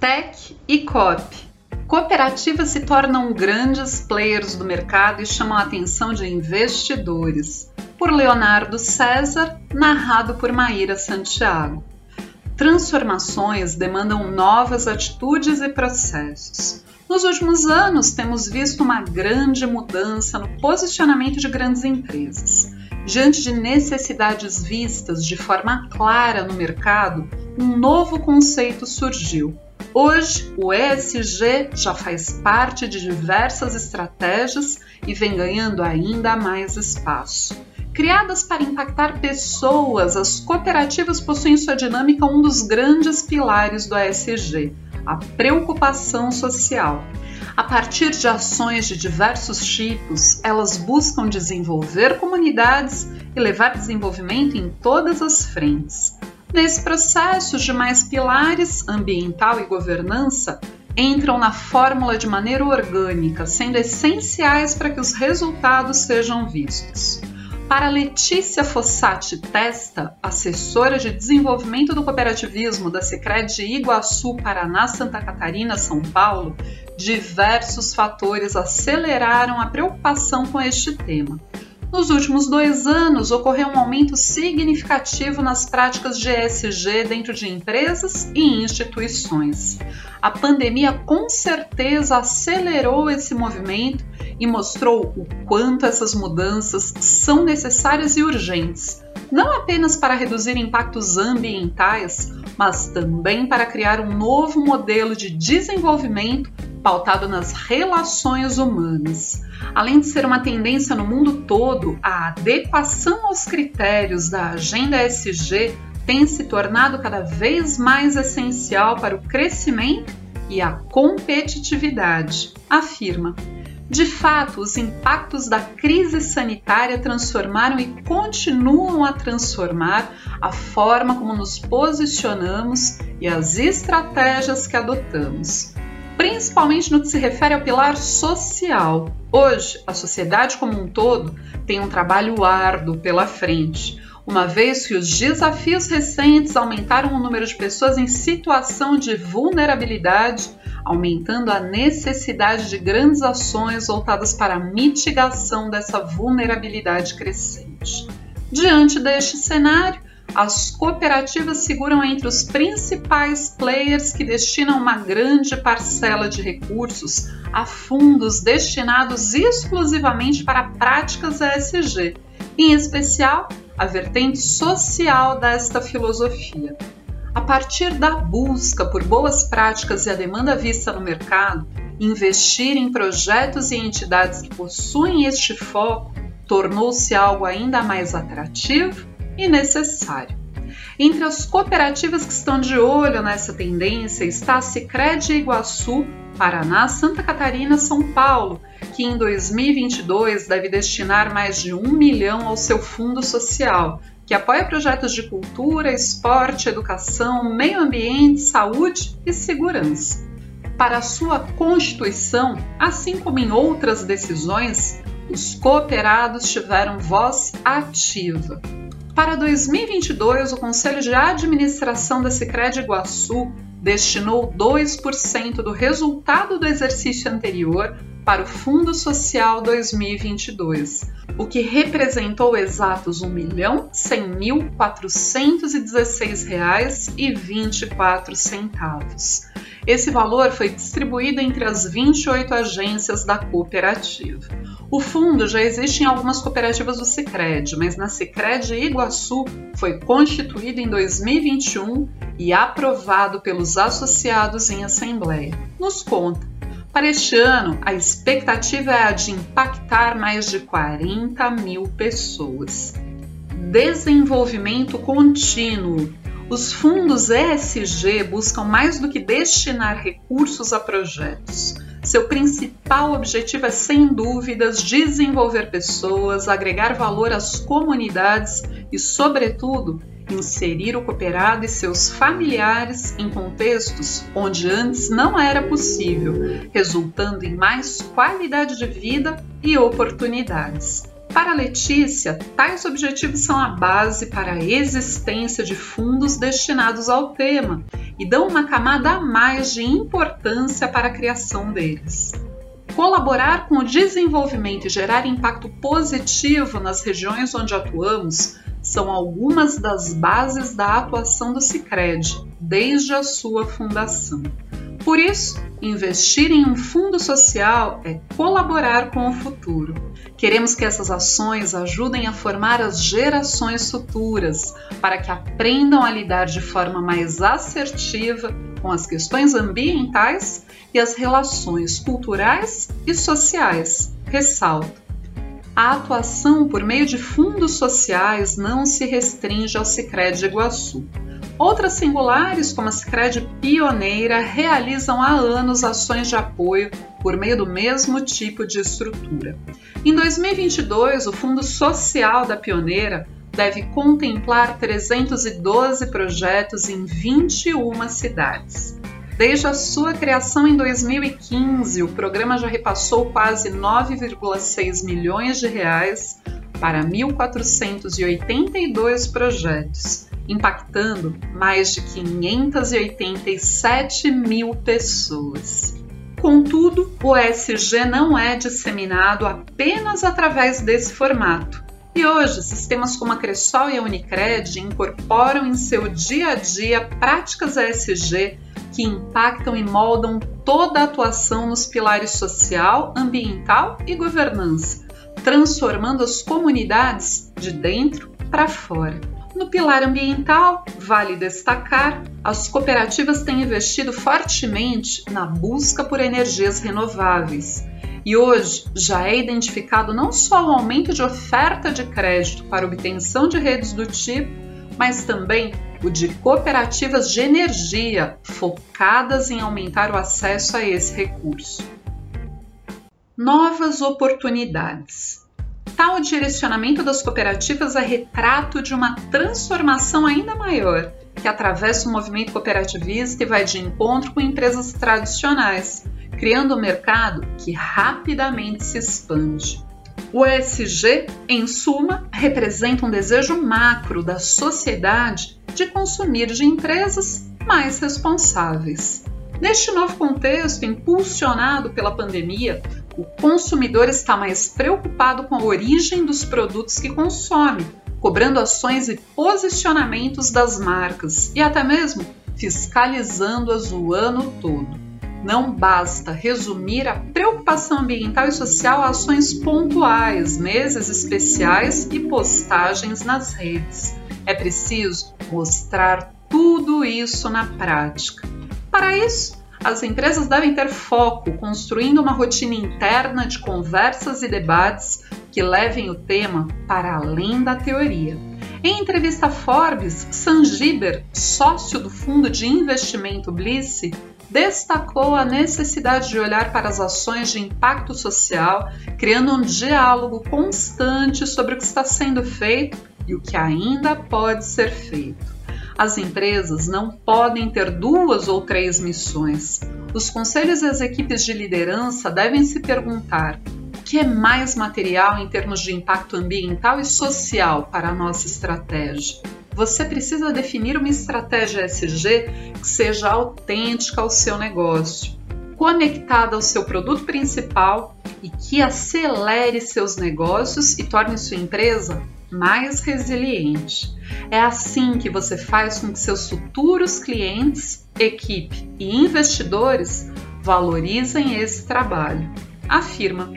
Tech e COP. Cooperativas se tornam grandes players do mercado e chamam a atenção de investidores. Por Leonardo César, narrado por Maíra Santiago. Transformações demandam novas atitudes e processos. Nos últimos anos, temos visto uma grande mudança no posicionamento de grandes empresas. Diante de necessidades vistas de forma clara no mercado, um novo conceito surgiu: Hoje, o ESG já faz parte de diversas estratégias e vem ganhando ainda mais espaço. Criadas para impactar pessoas, as cooperativas possuem sua dinâmica um dos grandes pilares do ESG, a preocupação social. A partir de ações de diversos tipos, elas buscam desenvolver comunidades e levar desenvolvimento em todas as frentes. Nesse processo, os demais pilares, ambiental e governança, entram na fórmula de maneira orgânica, sendo essenciais para que os resultados sejam vistos. Para Letícia Fossati Testa, assessora de desenvolvimento do cooperativismo da Secred Iguaçu, Paraná, Santa Catarina, São Paulo, diversos fatores aceleraram a preocupação com este tema. Nos últimos dois anos, ocorreu um aumento significativo nas práticas de ESG dentro de empresas e instituições. A pandemia com certeza acelerou esse movimento e mostrou o quanto essas mudanças são necessárias e urgentes, não apenas para reduzir impactos ambientais, mas também para criar um novo modelo de desenvolvimento pautado nas relações humanas. Além de ser uma tendência no mundo todo, a adequação aos critérios da Agenda SG tem se tornado cada vez mais essencial para o crescimento e a competitividade, afirma. De fato, os impactos da crise sanitária transformaram e continuam a transformar a forma como nos posicionamos e as estratégias que adotamos principalmente no que se refere ao pilar social. Hoje, a sociedade como um todo tem um trabalho árduo pela frente, uma vez que os desafios recentes aumentaram o número de pessoas em situação de vulnerabilidade, aumentando a necessidade de grandes ações voltadas para a mitigação dessa vulnerabilidade crescente. Diante deste cenário, as cooperativas seguram entre os principais players que destinam uma grande parcela de recursos a fundos destinados exclusivamente para práticas ESG, em especial a vertente social desta filosofia. A partir da busca por boas práticas e a demanda vista no mercado, investir em projetos e entidades que possuem este foco tornou-se algo ainda mais atrativo e necessário. Entre as cooperativas que estão de olho nessa tendência está a Sicredi Iguaçu, Paraná, Santa Catarina, São Paulo, que em 2022 deve destinar mais de um milhão ao seu fundo social, que apoia projetos de cultura, esporte, educação, meio ambiente, saúde e segurança. Para sua constituição, assim como em outras decisões, os cooperados tiveram voz ativa. Para 2022, o Conselho de Administração da Sicredi Iguaçu destinou 2% do resultado do exercício anterior para o Fundo Social 2022, o que representou exatos R$ 1.100.416,24. Esse valor foi distribuído entre as 28 agências da cooperativa. O fundo já existe em algumas cooperativas do Sicredi, mas na Sicredi Iguaçu foi constituído em 2021 e aprovado pelos associados em assembleia. Nos conta. Para este ano, a expectativa é a de impactar mais de 40 mil pessoas. Desenvolvimento contínuo. Os fundos ESG buscam mais do que destinar recursos a projetos seu principal objetivo é, sem dúvidas, desenvolver pessoas, agregar valor às comunidades e, sobretudo, inserir o cooperado e seus familiares em contextos onde antes não era possível, resultando em mais qualidade de vida e oportunidades. Para Letícia, tais objetivos são a base para a existência de fundos destinados ao tema e dão uma camada a mais de importância para a criação deles. Colaborar com o desenvolvimento e gerar impacto positivo nas regiões onde atuamos são algumas das bases da atuação do Sicredi desde a sua fundação. Por isso, investir em um fundo social é colaborar com o futuro. Queremos que essas ações ajudem a formar as gerações futuras para que aprendam a lidar de forma mais assertiva com as questões ambientais e as relações culturais e sociais. Ressalto a atuação por meio de fundos sociais não se restringe ao Sicredi Iguaçu. Outras singulares, como a Sicredi Pioneira, realizam há anos ações de apoio por meio do mesmo tipo de estrutura. Em 2022, o Fundo Social da Pioneira deve contemplar 312 projetos em 21 cidades. Desde a sua criação em 2015, o programa já repassou quase 9,6 milhões de reais para 1.482 projetos, impactando mais de 587 mil pessoas. Contudo, o ESG não é disseminado apenas através desse formato. E hoje, sistemas como a Cressol e a Unicred incorporam em seu dia a dia práticas ESG que impactam e moldam toda a atuação nos pilares social, ambiental e governança, transformando as comunidades de dentro para fora. No pilar ambiental, vale destacar, as cooperativas têm investido fortemente na busca por energias renováveis. E hoje já é identificado não só o aumento de oferta de crédito para obtenção de redes do tipo, mas também o de cooperativas de energia focadas em aumentar o acesso a esse recurso. Novas oportunidades. Tal direcionamento das cooperativas é retrato de uma transformação ainda maior, que atravessa o movimento cooperativista e vai de encontro com empresas tradicionais, criando um mercado que rapidamente se expande. O ESG, em suma, representa um desejo macro da sociedade de consumir de empresas mais responsáveis. Neste novo contexto, impulsionado pela pandemia, o consumidor está mais preocupado com a origem dos produtos que consome, cobrando ações e posicionamentos das marcas e até mesmo fiscalizando-as o ano todo. Não basta resumir a preocupação ambiental e social a ações pontuais, meses especiais e postagens nas redes. É preciso mostrar tudo isso na prática. Para isso, as empresas devem ter foco, construindo uma rotina interna de conversas e debates que levem o tema para além da teoria. Em entrevista a Forbes, Sanjiber, sócio do fundo de investimento Bliss, destacou a necessidade de olhar para as ações de impacto social, criando um diálogo constante sobre o que está sendo feito e o que ainda pode ser feito. As empresas não podem ter duas ou três missões. Os conselhos e as equipes de liderança devem se perguntar: o que é mais material em termos de impacto ambiental e social para a nossa estratégia? você precisa definir uma estratégia SG que seja autêntica ao seu negócio, conectada ao seu produto principal e que acelere seus negócios e torne sua empresa mais resiliente. É assim que você faz com que seus futuros clientes, equipe e investidores valorizem esse trabalho. Afirma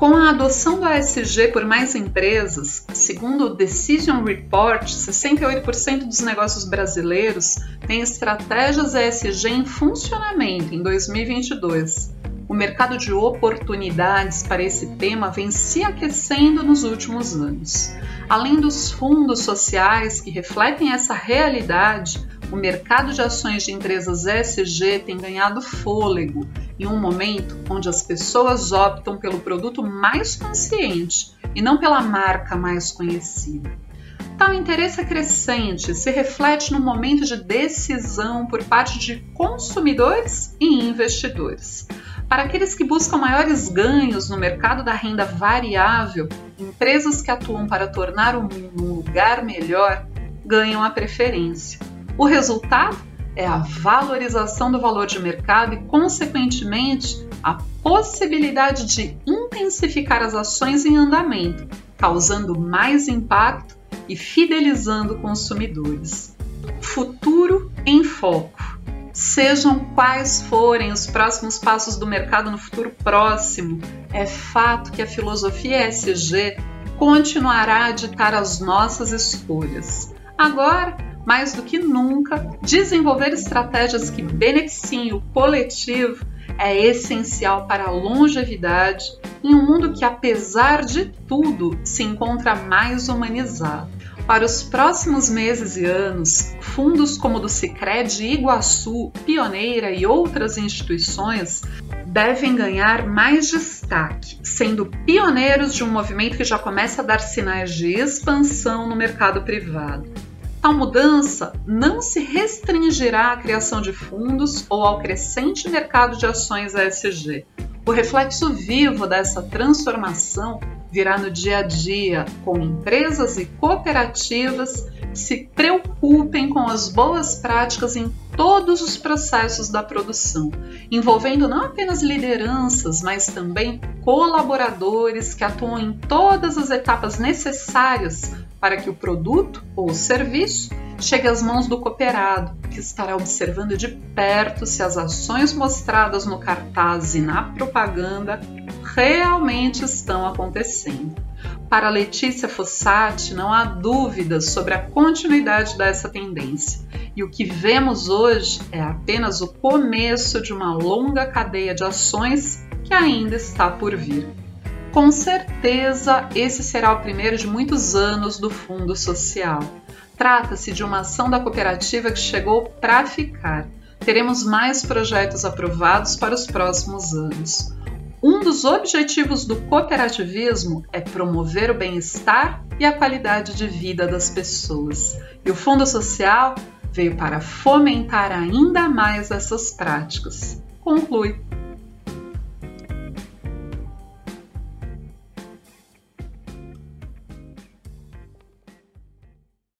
com a adoção do ESG por mais empresas, segundo o Decision Report, 68% dos negócios brasileiros têm estratégias ESG em funcionamento em 2022. O mercado de oportunidades para esse tema vem se aquecendo nos últimos anos. Além dos fundos sociais que refletem essa realidade, o mercado de ações de empresas ESG tem ganhado fôlego em um momento onde as pessoas optam pelo produto mais consciente e não pela marca mais conhecida. Tal interesse crescente se reflete no momento de decisão por parte de consumidores e investidores. Para aqueles que buscam maiores ganhos no mercado da renda variável, empresas que atuam para tornar o mundo um lugar melhor ganham a preferência. O resultado é a valorização do valor de mercado e, consequentemente, a possibilidade de intensificar as ações em andamento, causando mais impacto e fidelizando consumidores. Futuro em foco. Sejam quais forem os próximos passos do mercado no futuro próximo, é fato que a filosofia ESG continuará a ditar as nossas escolhas. Agora, mais do que nunca, desenvolver estratégias que beneficiem o coletivo é essencial para a longevidade em um mundo que, apesar de tudo, se encontra mais humanizado. Para os próximos meses e anos, fundos como o do Sicredi Iguaçu, Pioneira e outras instituições devem ganhar mais destaque, sendo pioneiros de um movimento que já começa a dar sinais de expansão no mercado privado. Tal mudança não se restringirá à criação de fundos ou ao crescente mercado de ações ESG. O reflexo vivo dessa transformação virá no dia a dia com empresas e cooperativas que se preocupem com as boas práticas em todos os processos da produção, envolvendo não apenas lideranças, mas também colaboradores que atuam em todas as etapas necessárias para que o produto ou serviço chegue às mãos do cooperado, que estará observando de perto se as ações mostradas no cartaz e na propaganda realmente estão acontecendo. Para Letícia Fossati, não há dúvidas sobre a continuidade dessa tendência, e o que vemos hoje é apenas o começo de uma longa cadeia de ações que ainda está por vir. Com certeza, esse será o primeiro de muitos anos do Fundo Social. Trata-se de uma ação da cooperativa que chegou para ficar. Teremos mais projetos aprovados para os próximos anos. Um dos objetivos do cooperativismo é promover o bem-estar e a qualidade de vida das pessoas. E o Fundo Social veio para fomentar ainda mais essas práticas. Conclui.